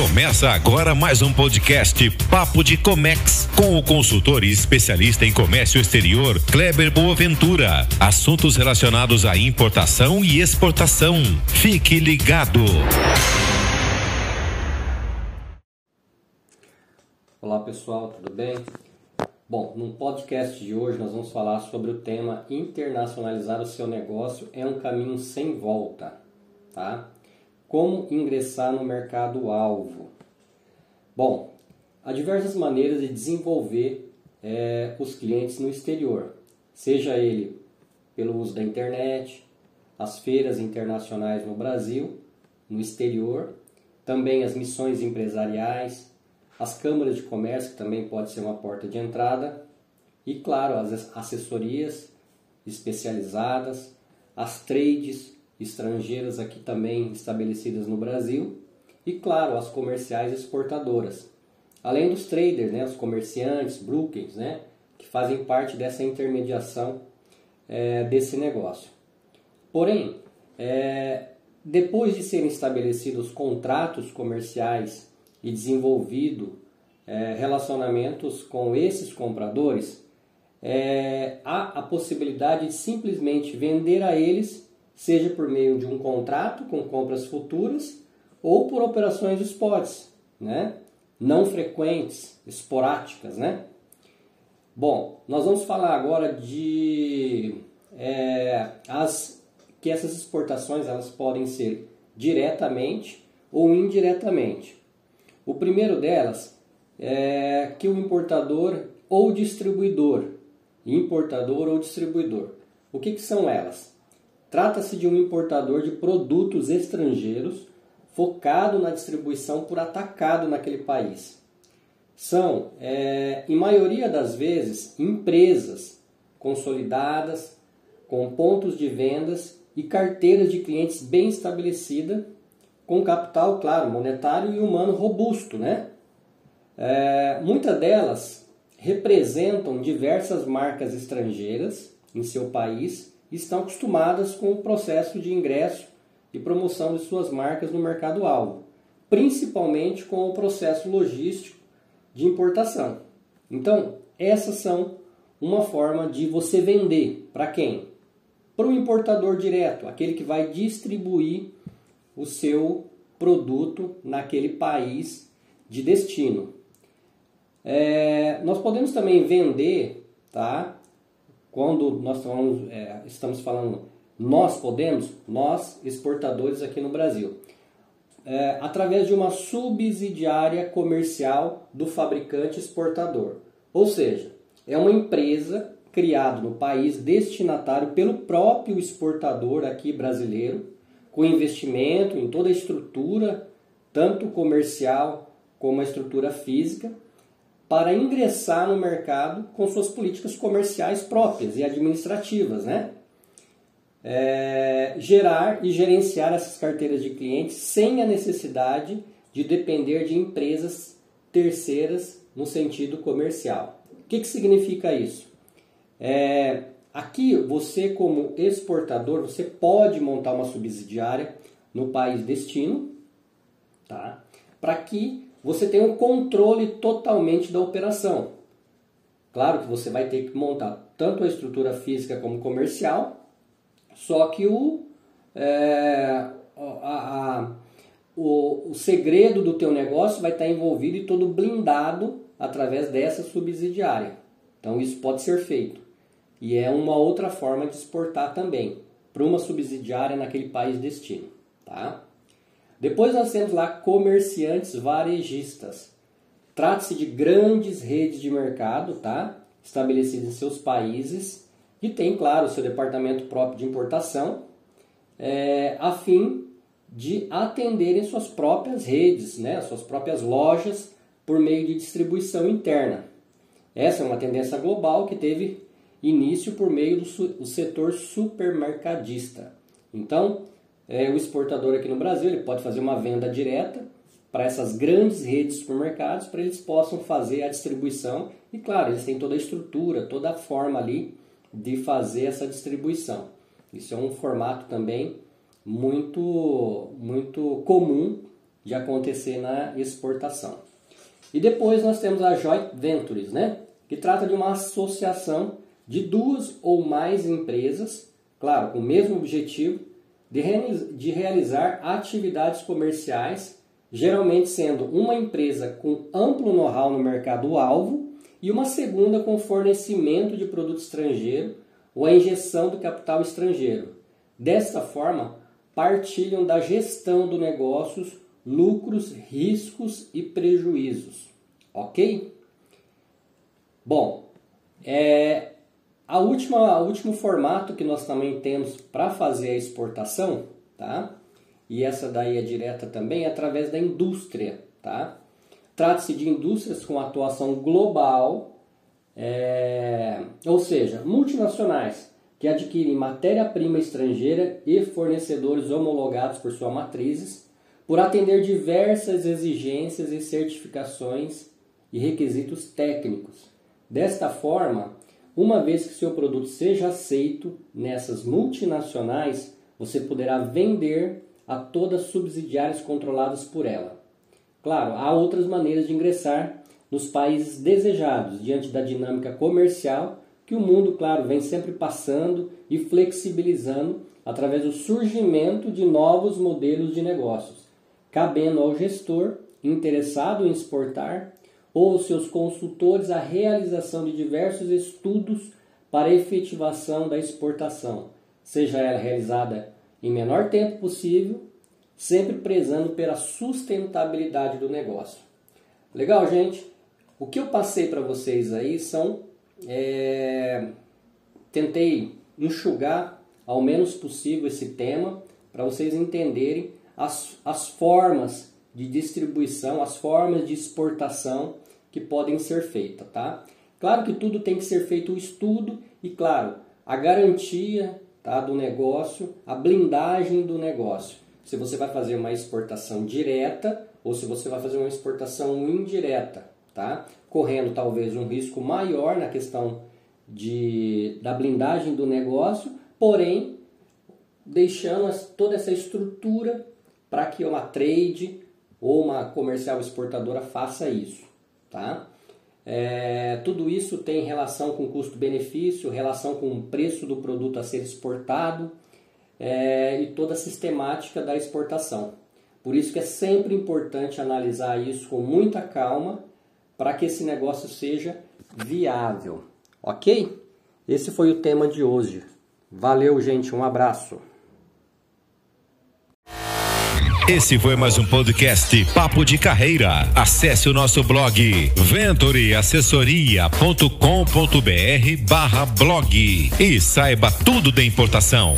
Começa agora mais um podcast Papo de Comex com o consultor e especialista em comércio exterior Kleber Boaventura. Assuntos relacionados à importação e exportação. Fique ligado. Olá pessoal, tudo bem? Bom, no podcast de hoje nós vamos falar sobre o tema internacionalizar o seu negócio é um caminho sem volta, tá? Como ingressar no mercado-alvo? Bom, há diversas maneiras de desenvolver é, os clientes no exterior, seja ele pelo uso da internet, as feiras internacionais no Brasil, no exterior, também as missões empresariais, as câmaras de comércio, que também pode ser uma porta de entrada, e claro, as assessorias especializadas, as trades, estrangeiras aqui também estabelecidas no Brasil e, claro, as comerciais exportadoras. Além dos traders, né, os comerciantes, brokers, né, que fazem parte dessa intermediação é, desse negócio. Porém, é, depois de serem estabelecidos contratos comerciais e desenvolvido é, relacionamentos com esses compradores, é, há a possibilidade de simplesmente vender a eles seja por meio de um contrato com compras futuras ou por operações spots, né? não frequentes, esporádicas. Né? Bom, nós vamos falar agora de é, as, que essas exportações elas podem ser diretamente ou indiretamente. O primeiro delas é que o importador ou distribuidor, importador ou distribuidor. O que, que são elas? Trata-se de um importador de produtos estrangeiros focado na distribuição por atacado naquele país. São, é, em maioria das vezes, empresas consolidadas, com pontos de vendas e carteiras de clientes bem estabelecida, com capital, claro, monetário e humano robusto. Né? É, muitas delas representam diversas marcas estrangeiras em seu país estão acostumadas com o processo de ingresso e promoção de suas marcas no mercado-alvo, principalmente com o processo logístico de importação. Então, essas são uma forma de você vender para quem? Para o importador direto, aquele que vai distribuir o seu produto naquele país de destino. É, nós podemos também vender tá, quando nós falamos, é, estamos falando nós podemos, nós exportadores aqui no Brasil, é, através de uma subsidiária comercial do fabricante exportador. Ou seja, é uma empresa criada no país destinatário pelo próprio exportador aqui brasileiro, com investimento em toda a estrutura, tanto comercial como a estrutura física, para ingressar no mercado com suas políticas comerciais próprias e administrativas, né? É, gerar e gerenciar essas carteiras de clientes sem a necessidade de depender de empresas terceiras no sentido comercial. O que, que significa isso? É, aqui você como exportador você pode montar uma subsidiária no país destino, tá? Para que você tem um controle totalmente da operação. Claro que você vai ter que montar tanto a estrutura física como comercial, só que o, é, a, a, o, o segredo do teu negócio vai estar envolvido e todo blindado através dessa subsidiária. Então isso pode ser feito. E é uma outra forma de exportar também para uma subsidiária naquele país destino. Tá? Depois nós temos lá comerciantes varejistas. Trata-se de grandes redes de mercado, tá? Estabelecidas em seus países e tem, claro, seu departamento próprio de importação, é, a fim de atenderem suas próprias redes, né? Suas próprias lojas por meio de distribuição interna. Essa é uma tendência global que teve início por meio do setor supermercadista. Então, é, o exportador aqui no Brasil ele pode fazer uma venda direta para essas grandes redes de supermercados para eles possam fazer a distribuição e claro eles têm toda a estrutura toda a forma ali de fazer essa distribuição isso é um formato também muito muito comum de acontecer na exportação. E depois nós temos a Joint Ventures, né? que trata de uma associação de duas ou mais empresas, claro, com o mesmo objetivo, de, realizar atividades comerciais, geralmente sendo uma empresa com amplo know-how no mercado-alvo e uma segunda com fornecimento de produto estrangeiro ou a injeção do capital estrangeiro. Desta forma, partilham da gestão do negócios, lucros, riscos e prejuízos. Ok? Bom, é, a última, o último formato que nós também temos para fazer a exportação, tá? E essa daí é direta também, é através da indústria, tá? Trata-se de indústrias com atuação global, é, ou seja, multinacionais que adquirem matéria-prima estrangeira e fornecedores homologados por suas matrizes, por atender diversas exigências e certificações e requisitos técnicos Desta forma, uma vez que seu produto seja aceito nessas multinacionais, você poderá vender a todas subsidiárias controladas por ela. Claro, há outras maneiras de ingressar nos países desejados diante da dinâmica comercial que o mundo, claro, vem sempre passando e flexibilizando através do surgimento de novos modelos de negócios, cabendo ao gestor interessado em exportar ou seus consultores a realização de diversos estudos para efetivação da exportação, seja ela realizada em menor tempo possível, sempre prezando pela sustentabilidade do negócio. Legal, gente? O que eu passei para vocês aí são. É, tentei enxugar ao menos possível esse tema para vocês entenderem as, as formas de distribuição, as formas de exportação que podem ser feitas, tá? Claro que tudo tem que ser feito o estudo e, claro, a garantia tá, do negócio, a blindagem do negócio. Se você vai fazer uma exportação direta ou se você vai fazer uma exportação indireta, tá? Correndo talvez um risco maior na questão de, da blindagem do negócio, porém deixando toda essa estrutura para que uma trade ou uma comercial exportadora faça isso. Tá? É, tudo isso tem relação com custo-benefício, relação com o preço do produto a ser exportado é, e toda a sistemática da exportação. Por isso que é sempre importante analisar isso com muita calma para que esse negócio seja viável. Ok? Esse foi o tema de hoje. Valeu, gente. Um abraço. Esse foi mais um podcast Papo de Carreira. Acesse o nosso blog ventureassessoria.com.br barra blog e saiba tudo da importação.